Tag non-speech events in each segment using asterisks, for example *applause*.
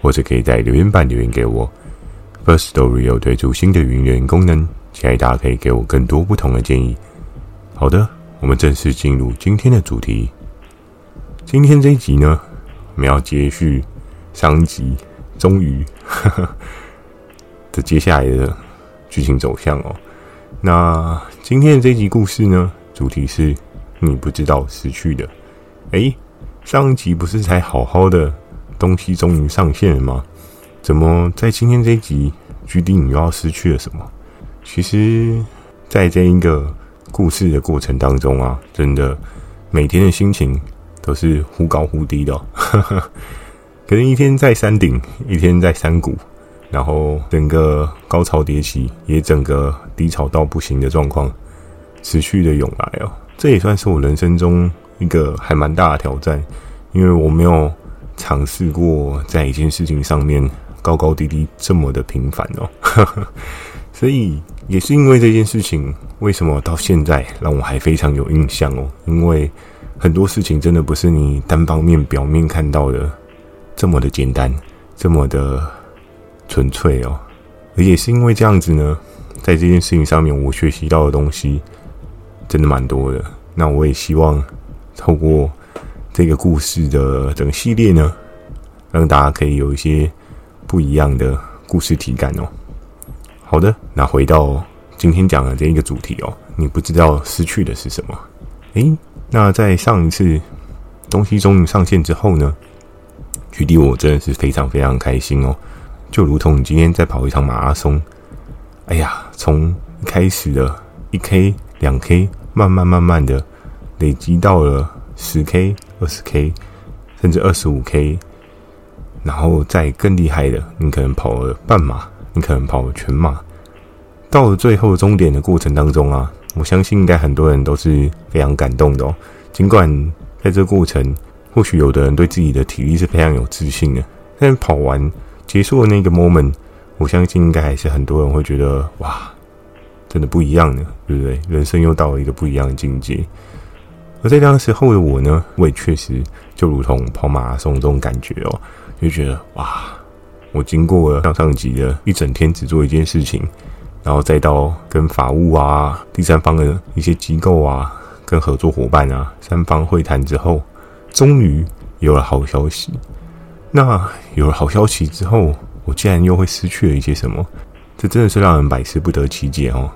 或者可以在留言板留言给我。First Story 有推出新的语音留言功能，期待大家可以给我更多不同的建议。好的，我们正式进入今天的主题。今天这一集呢，我们要接续上集，终于 *laughs* 的接下来的剧情走向哦。那今天的这一集故事呢，主题是你不知道失去的。诶，上一集不是才好好的？东西终于上线了吗？怎么在今天这一集，GD 你又要失去了什么？其实，在这一个故事的过程当中啊，真的每天的心情都是忽高忽低的哦。*laughs* 可能一天在山顶，一天在山谷，然后整个高潮迭起，也整个低潮到不行的状况持续的涌来哦。这也算是我人生中一个还蛮大的挑战，因为我没有。尝试过在一件事情上面高高低低这么的频繁哦，*laughs* 所以也是因为这件事情，为什么到现在让我还非常有印象哦？因为很多事情真的不是你单方面表面看到的这么的简单，这么的纯粹哦。而也是因为这样子呢，在这件事情上面，我学习到的东西真的蛮多的。那我也希望透过。这个故事的整个系列呢，让大家可以有一些不一样的故事体感哦。好的，那回到今天讲的这一个主题哦，你不知道失去的是什么？诶，那在上一次东西终于上线之后呢，GD 我真的是非常非常开心哦，就如同你今天在跑一场马拉松，哎呀，从开始的一 K、两 K，慢慢慢慢的累积到了十 K。二十 K，甚至二十五 K，然后再更厉害的，你可能跑了半马，你可能跑了全马。到了最后终点的过程当中啊，我相信应该很多人都是非常感动的哦。尽管在这个过程，或许有的人对自己的体力是非常有自信的，但跑完结束的那个 moment，我相信应该还是很多人会觉得哇，真的不一样的，对不对？人生又到了一个不一样的境界。而在那个时候的我呢，我也确实就如同跑马拉松这种感觉哦，就觉得哇，我经过了上上集的一整天只做一件事情，然后再到跟法务啊、第三方的一些机构啊、跟合作伙伴啊三方会谈之后，终于有了好消息。那有了好消息之后，我竟然又会失去了一些什么？这真的是让人百思不得其解哦。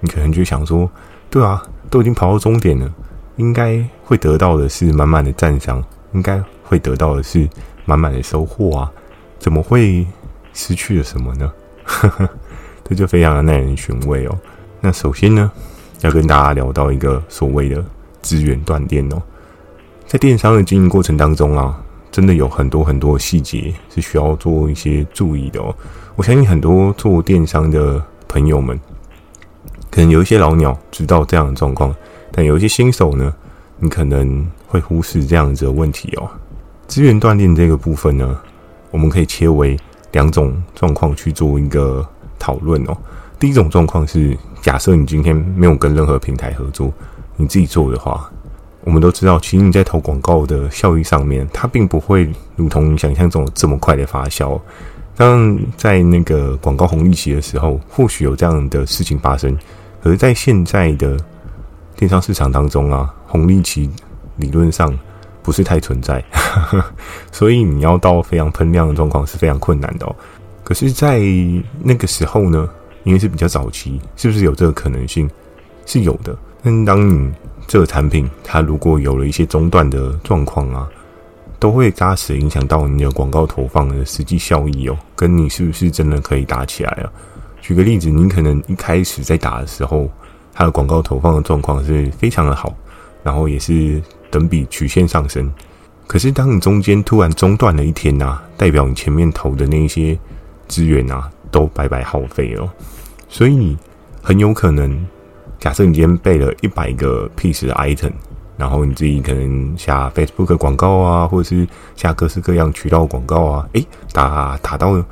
你可能就想说，对啊，都已经跑到终点了。应该会得到的是满满的赞赏，应该会得到的是满满的收获啊！怎么会失去了什么呢？*laughs* 这就非常的耐人寻味哦。那首先呢，要跟大家聊到一个所谓的资源断电哦。在电商的经营过程当中啊，真的有很多很多细节是需要做一些注意的哦。我相信很多做电商的朋友们，可能有一些老鸟知道这样的状况。但有一些新手呢，你可能会忽视这样子的问题哦。资源锻炼这个部分呢，我们可以切为两种状况去做一个讨论哦。第一种状况是，假设你今天没有跟任何平台合作，你自己做的话，我们都知道，其实你在投广告的效益上面，它并不会如同你想象中这么快的发酵。当然，在那个广告红利期的时候，或许有这样的事情发生，可是在现在的电商市场当中啊，红利期理论上不是太存在，*laughs* 所以你要到非常喷量的状况是非常困难的哦。可是，在那个时候呢，因为是比较早期，是不是有这个可能性？是有的。但当你这个产品它如果有了一些中断的状况啊，都会扎实影响到你的广告投放的实际效益哦，跟你是不是真的可以打起来啊？举个例子，你可能一开始在打的时候。它的广告投放的状况是非常的好，然后也是等比曲线上升。可是当你中间突然中断了一天呐、代表你前面投的那一些资源啊都白白耗费了。所以很有可能，假设你今天备了一百个 piece 的 item，然后你自己可能下 Facebook 广告啊，或者是下各式各样渠道广告啊，诶，打打到，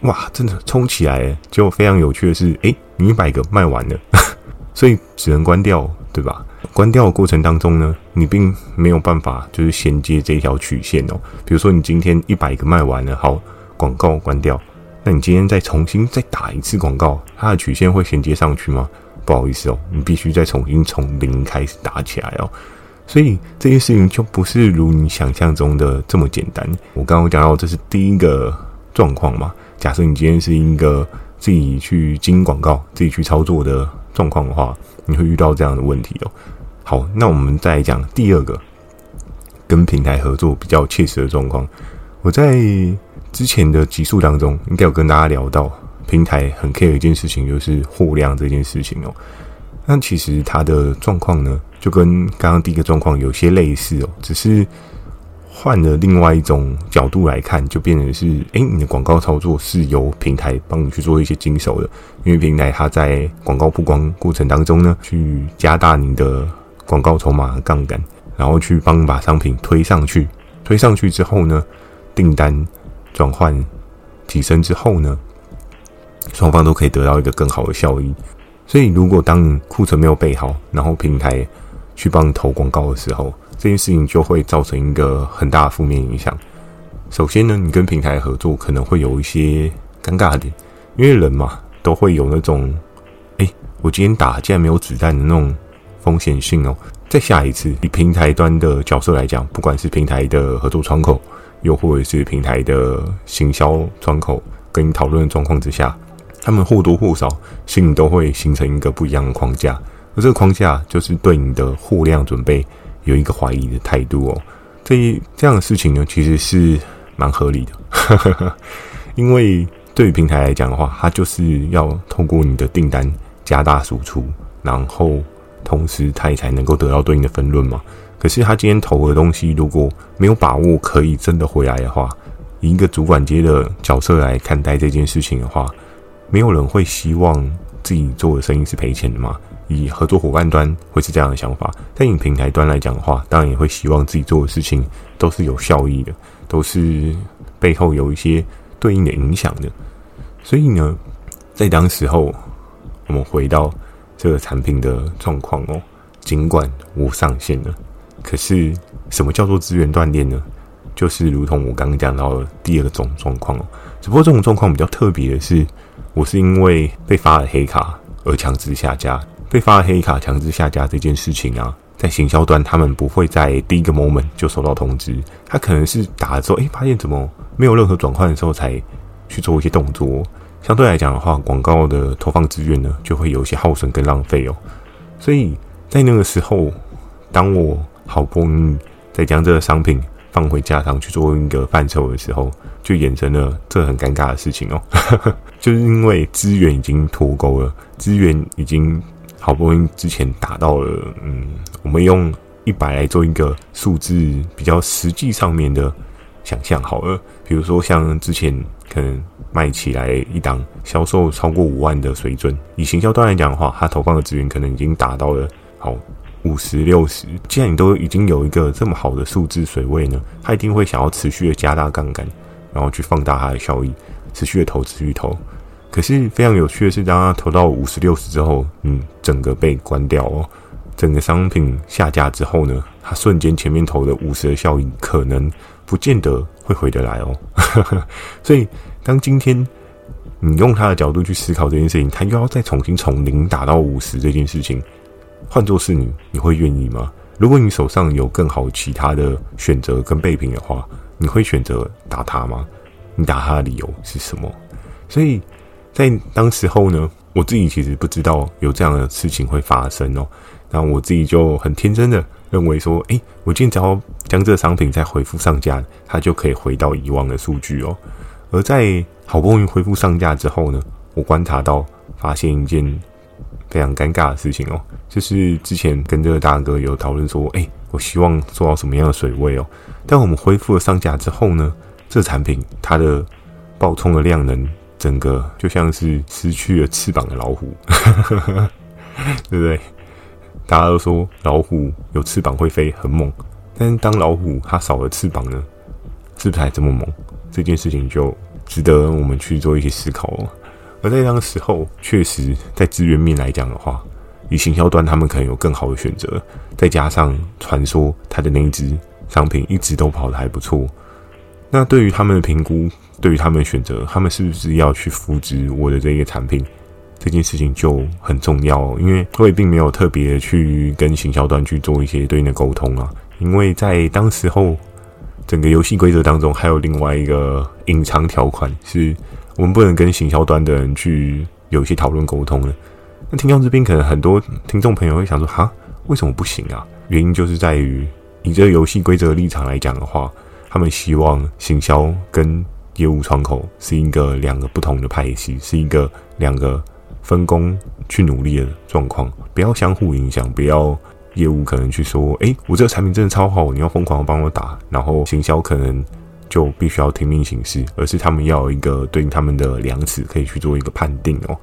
哇，真的冲起来！就非常有趣的是，诶，你一百个卖完了，*laughs* 所以只能关掉，对吧？关掉的过程当中呢，你并没有办法就是衔接这一条曲线哦。比如说你今天一百个卖完了，好，广告关掉，那你今天再重新再打一次广告，它的曲线会衔接上去吗？不好意思哦，你必须再重新从零开始打起来哦。所以这件事情就不是如你想象中的这么简单。我刚刚讲到这是第一个状况嘛。假设你今天是一个自己去经营广告、自己去操作的状况的话，你会遇到这样的问题哦。好，那我们再讲第二个跟平台合作比较切实的状况。我在之前的集数当中，应该有跟大家聊到，平台很 care 一件事情，就是货量这件事情哦。那其实它的状况呢，就跟刚刚第一个状况有些类似哦，只是换了另外一种角度来看，就变成是，诶，你的广告操作是由平台帮你去做一些经手的，因为平台它在广告曝光过程当中呢，去加大你的。广告筹码和杠杆，然后去帮把商品推上去，推上去之后呢，订单转换提升之后呢，双方都可以得到一个更好的效益。所以，如果当你库存没有备好，然后平台去帮你投广告的时候，这件事情就会造成一个很大的负面影响。首先呢，你跟平台合作可能会有一些尴尬点，因为人嘛，都会有那种，哎，我今天打竟然没有子弹的那种。风险性哦，再下一次，以平台端的角色来讲，不管是平台的合作窗口，又或者是平台的行销窗口，跟你讨论的状况之下，他们或多或少心里都会形成一个不一样的框架，而这个框架就是对你的货量准备有一个怀疑的态度哦。这一这样的事情呢，其实是蛮合理的，*laughs* 因为对于平台来讲的话，它就是要透过你的订单加大输出，然后。同时，他也才能够得到对应的分润嘛。可是，他今天投的东西如果没有把握可以真的回来的话，以一个主管阶的角色来看待这件事情的话，没有人会希望自己做的生意是赔钱的嘛。以合作伙伴端会是这样的想法，但以平台端来讲的话，当然也会希望自己做的事情都是有效益的，都是背后有一些对应的影响的。所以呢，在当时候，我们回到。这个产品的状况哦，尽管无上限了，可是什么叫做资源断裂呢？就是如同我刚刚讲到的第二种状况哦。只不过这种状况比较特别的是，我是因为被发了黑卡而强制下架。被发黑卡强制下架这件事情啊，在行销端他们不会在第一个 moment 就收到通知，他可能是打了之后，诶，发现怎么没有任何转换的时候才去做一些动作。相对来讲的话，广告的投放资源呢，就会有一些耗损跟浪费哦。所以在那个时候，当我好不容易再将这个商品放回架上去做一个范畴的时候，就衍生了这很尴尬的事情哦。*laughs* 就是因为资源已经脱钩了，资源已经好不容易之前达到了，嗯，我们用一百来做一个数字比较实际上面的想象好了。比如说像之前可能。卖起来一档销售超过五万的水准，以行销端来讲的话，它投放的资源可能已经达到了好五十六十。既然你都已经有一个这么好的数字水位呢，它一定会想要持续的加大杠杆，然后去放大它的效益，持续的投，资去投。可是非常有趣的是，当他投到五十六十之后，嗯，整个被关掉哦，整个商品下架之后呢，他瞬间前面投的五十的效应可能不见得会回得来哦，*laughs* 所以。当今天你用他的角度去思考这件事情，他又要再重新从零打到五十这件事情，换作是你，你会愿意吗？如果你手上有更好其他的选择跟备品的话，你会选择打他吗？你打他的理由是什么？所以在当时候呢，我自己其实不知道有这样的事情会发生哦。那我自己就很天真的认为说，诶，我今天只要将这个商品再回复上架，它就可以回到以往的数据哦。而在好不容易恢复上架之后呢，我观察到发现一件非常尴尬的事情哦，就是之前跟这个大哥有讨论说，哎，我希望做到什么样的水位哦？但我们恢复了上架之后呢，这产品它的爆冲的量能整个就像是失去了翅膀的老虎，*laughs* 对不对？大家都说老虎有翅膀会飞，很猛。但是当老虎它少了翅膀呢，是不是还这么猛？这件事情就值得我们去做一些思考哦。而在当时候，确实在资源面来讲的话，以行销端他们可能有更好的选择，再加上传说它的那一只商品一直都跑得还不错。那对于他们的评估，对于他们的选择，他们是不是要去复制我的这个产品？这件事情就很重要，因为我也并没有特别去跟行销端去做一些对应的沟通啊。因为在当时候，整个游戏规则当中还有另外一个隐藏条款，是我们不能跟行销端的人去有一些讨论沟通的。那听众这边可能很多听众朋友会想说：哈，为什么不行啊？原因就是在于以这个游戏规则的立场来讲的话。他们希望行销跟业务窗口是一个两个不同的派系，是一个两个分工去努力的状况，不要相互影响，不要业务可能去说，诶，我这个产品真的超好，你要疯狂帮我打，然后行销可能就必须要听命行事，而是他们要有一个对应他们的量尺可以去做一个判定哦。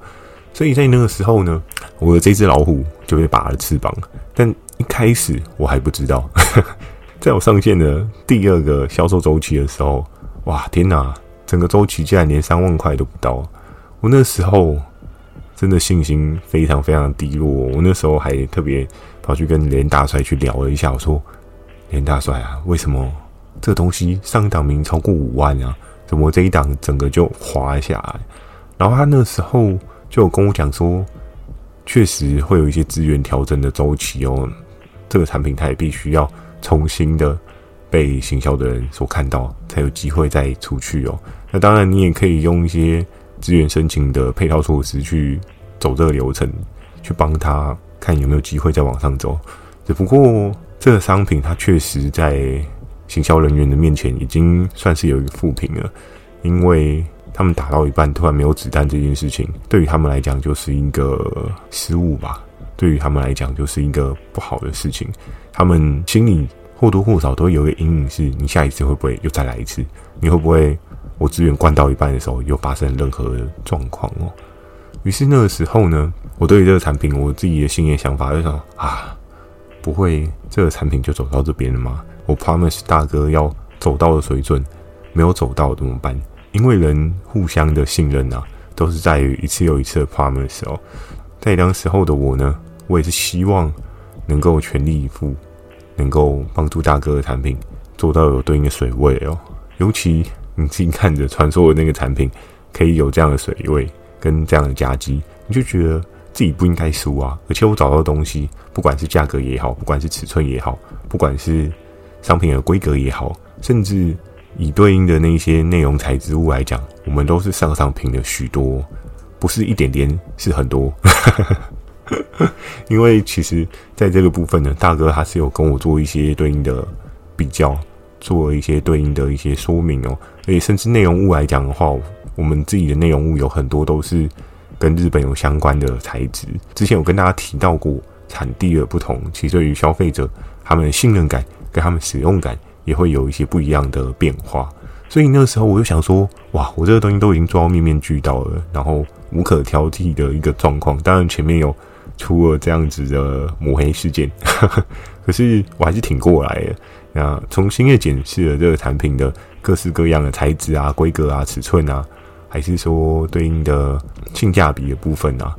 所以在那个时候呢，我的这只老虎就被拔了翅膀，但一开始我还不知道。在我上线的第二个销售周期的时候，哇，天哪！整个周期竟然连三万块都不到。我那时候真的信心非常非常低落。我那时候还特别跑去跟连大帅去聊了一下，我说：“连大帅啊，为什么这东西上档名超过五万啊？怎么这一档整个就滑下来？”然后他那时候就有跟我讲说，确实会有一些资源调整的周期哦。这个产品它也必须要。重新的被行销的人所看到，才有机会再出去哦。那当然，你也可以用一些资源申请的配套措施去走这个流程，去帮他看有没有机会再往上走。只不过，这个商品它确实在行销人员的面前已经算是有一个负评了，因为他们打到一半突然没有子弹这件事情，对于他们来讲就是一个失误吧。对于他们来讲，就是一个不好的事情。他们心里或多或少都会有一个阴影，是你下一次会不会又再来一次？你会不会我资源灌到一半的时候又发生任何状况哦？于是那个时候呢，我对于这个产品，我自己的心里想法就是说啊，不会这个产品就走到这边了吗？我 promise 大哥要走到的水准没有走到怎么办？因为人互相的信任啊，都是在于一次又一次的 promise 哦。在当时候的我呢，我也是希望能够全力以赴，能够帮助大哥的产品做到有对应的水位哦。尤其你自己看着传说的那个产品可以有这样的水位跟这样的夹击，你就觉得自己不应该输啊。而且我找到的东西，不管是价格也好，不管是尺寸也好，不管是商品的规格也好，甚至以对应的那些内容材质物来讲，我们都是上上品的许多。不是一点点，是很多。*laughs* 因为其实在这个部分呢，大哥他是有跟我做一些对应的比较，做一些对应的一些说明哦。而且甚至内容物来讲的话，我们自己的内容物有很多都是跟日本有相关的材质。之前有跟大家提到过，产地的不同，其实对于消费者他们的信任感跟他们使用感也会有一些不一样的变化。所以那个时候我就想说，哇，我这个东西都已经做到面面俱到了，然后。无可挑剔的一个状况，当然前面有出了这样子的抹黑事件，*laughs* 可是我还是挺过来的。那重新的检视了这个产品的各式各样的材质啊、规格啊、尺寸啊，还是说对应的性价比的部分啊，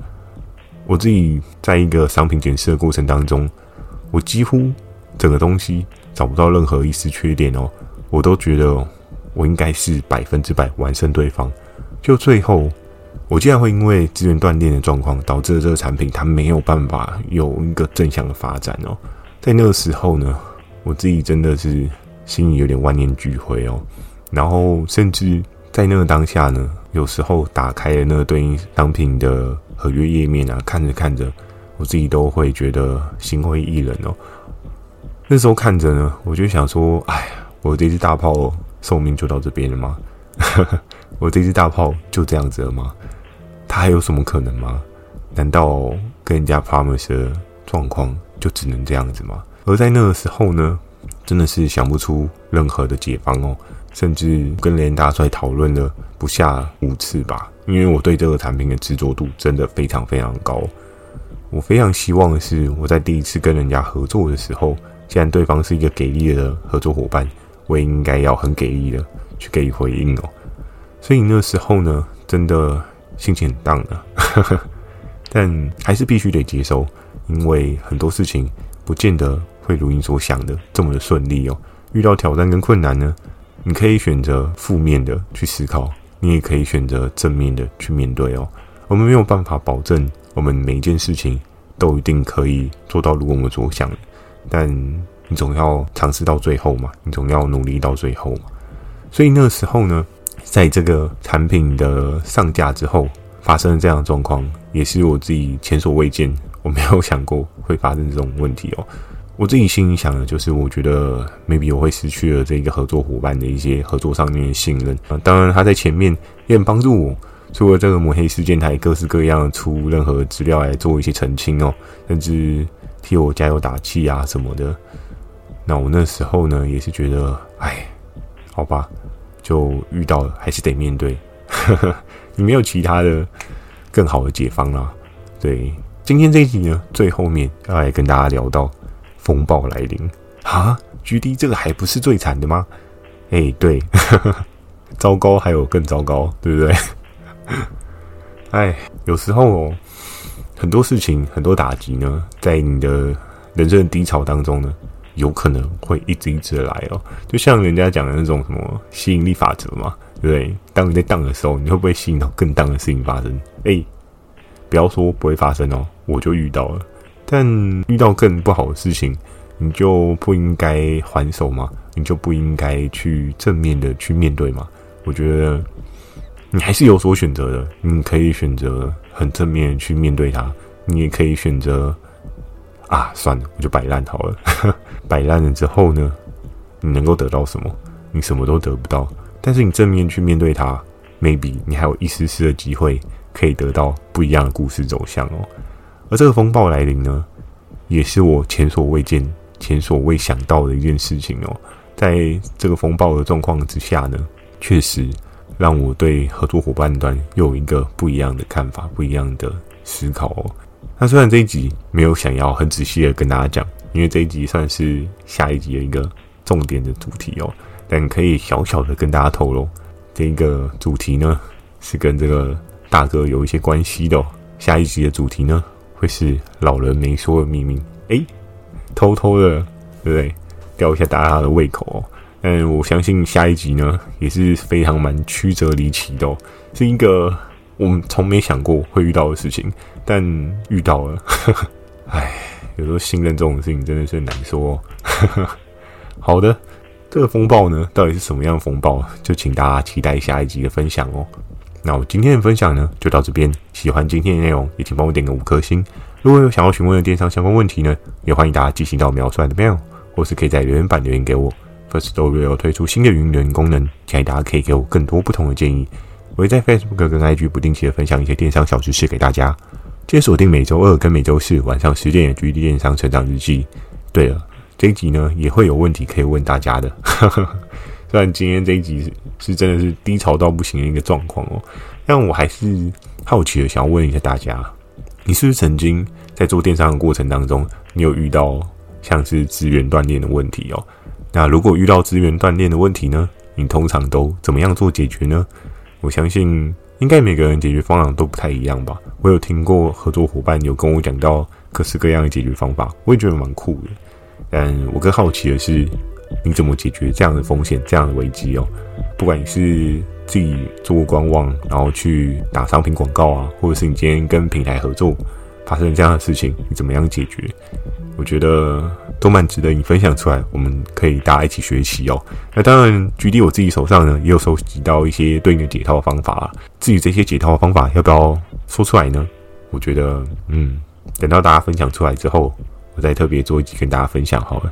我自己在一个商品检视的过程当中，我几乎整个东西找不到任何一丝缺点哦，我都觉得我应该是百分之百完胜对方，就最后。我竟然会因为资源断裂的状况，导致了这个产品它没有办法有一个正向的发展哦。在那个时候呢，我自己真的是心里有点万念俱灰哦。然后甚至在那个当下呢，有时候打开了那个对应商品的合约页面啊，看着看着，我自己都会觉得心灰意冷哦。那时候看着呢，我就想说，哎，我这只大炮寿命就到这边了吗？*laughs* 我这只大炮就这样子了吗？还有什么可能吗？难道跟人家 promise 的状况就只能这样子吗？而在那个时候呢，真的是想不出任何的解方哦，甚至跟连大帅讨论了不下五次吧，因为我对这个产品的执着度真的非常非常高。我非常希望的是，我在第一次跟人家合作的时候，既然对方是一个给力的合作伙伴，我也应该要很给力的去给予回应哦。所以那时候呢，真的心情很荡的，*laughs* 但还是必须得接受，因为很多事情不见得会如你所想的这么的顺利哦。遇到挑战跟困难呢，你可以选择负面的去思考，你也可以选择正面的去面对哦。我们没有办法保证。我们每一件事情都一定可以做到如我们所想，但你总要尝试到最后嘛，你总要努力到最后嘛。所以那时候呢，在这个产品的上架之后，发生了这样的状况，也是我自己前所未见，我没有想过会发生这种问题哦。*laughs* 我自己心里想的就是，我觉得 maybe 我会失去了这个合作伙伴的一些合作上面的信任啊。当然，他在前面也很帮助我。除了这个抹黑事件，他也各式各样出任何资料来做一些澄清哦，甚至替我加油打气啊什么的。那我那时候呢，也是觉得，哎，好吧，就遇到了，还是得面对。*laughs* 你没有其他的更好的解方啦。对，今天这一集呢，最后面要来跟大家聊到风暴来临啊，GD 这个还不是最惨的吗？哎，对，*laughs* 糟糕，还有更糟糕，对不对？*laughs* 哎，有时候哦，很多事情、很多打击呢，在你的人生的低潮当中呢，有可能会一直一直的来哦。就像人家讲的那种什么吸引力法则嘛，对不对？当你在荡的时候，你会不会吸引到更荡的事情发生？哎，不要说不会发生哦，我就遇到了。但遇到更不好的事情，你就不应该还手吗？你就不应该去正面的去面对吗？我觉得。你还是有所选择的，你可以选择很正面去面对它，你也可以选择啊，算了，我就摆烂好了。*laughs* 摆烂了之后呢，你能够得到什么？你什么都得不到。但是你正面去面对它，maybe 你还有一丝丝的机会可以得到不一样的故事走向哦。而这个风暴来临呢，也是我前所未见、前所未想到的一件事情哦。在这个风暴的状况之下呢，确实。让我对合作伙伴端又有一个不一样的看法，不一样的思考哦。那虽然这一集没有想要很仔细的跟大家讲，因为这一集算是下一集的一个重点的主题哦，但可以小小的跟大家透露，这一个主题呢是跟这个大哥有一些关系的哦。下一集的主题呢会是老人没说的秘密，诶，偷偷的，对不对？吊一下大家的胃口哦。嗯，我相信下一集呢也是非常蛮曲折离奇的哦，是一个我们从没想过会遇到的事情，但遇到了。*laughs* 唉，有时候信任这种事情真的是很难说哦。*laughs* 好的，这个风暴呢到底是什么样的风暴？就请大家期待下一集的分享哦。那我今天的分享呢就到这边，喜欢今天的内容也请帮我点个五颗星。如果有想要询问的电商相关问题呢，也欢迎大家寄信到描述的 mail，或是可以在留言板留言给我。Firstory 有推出新的语音留言功能，建议大家可以给我更多不同的建议。我会在 Facebook 跟 IG 不定期的分享一些电商小知识给大家。记得锁定每周二跟每周四晚上十点的 GD 电商成长日记。对了，这一集呢也会有问题可以问大家的。*laughs* 虽然今天这一集是，真的是低潮到不行的一个状况哦，但我还是好奇的想要问一下大家：你是不是曾经在做电商的过程当中，你有遇到像是资源断裂的问题哦？那如果遇到资源断裂的问题呢？你通常都怎么样做解决呢？我相信应该每个人解决方案都不太一样吧。我有听过合作伙伴有跟我讲到各式各样的解决方法，我也觉得蛮酷的。但我更好奇的是，你怎么解决这样的风险、这样的危机哦？不管你是自己做官网，然后去打商品广告啊，或者是你今天跟平台合作发生这样的事情，你怎么样解决？我觉得。都蛮值得你分享出来，我们可以大家一起学习哦。那当然，举例我自己手上呢，也有收集到一些对应的解套方法啊。至于这些解套方法要不要说出来呢？我觉得，嗯，等到大家分享出来之后，我再特别做一集跟大家分享好了。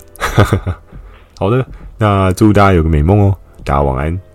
*laughs* 好的，那祝大家有个美梦哦，大家晚安。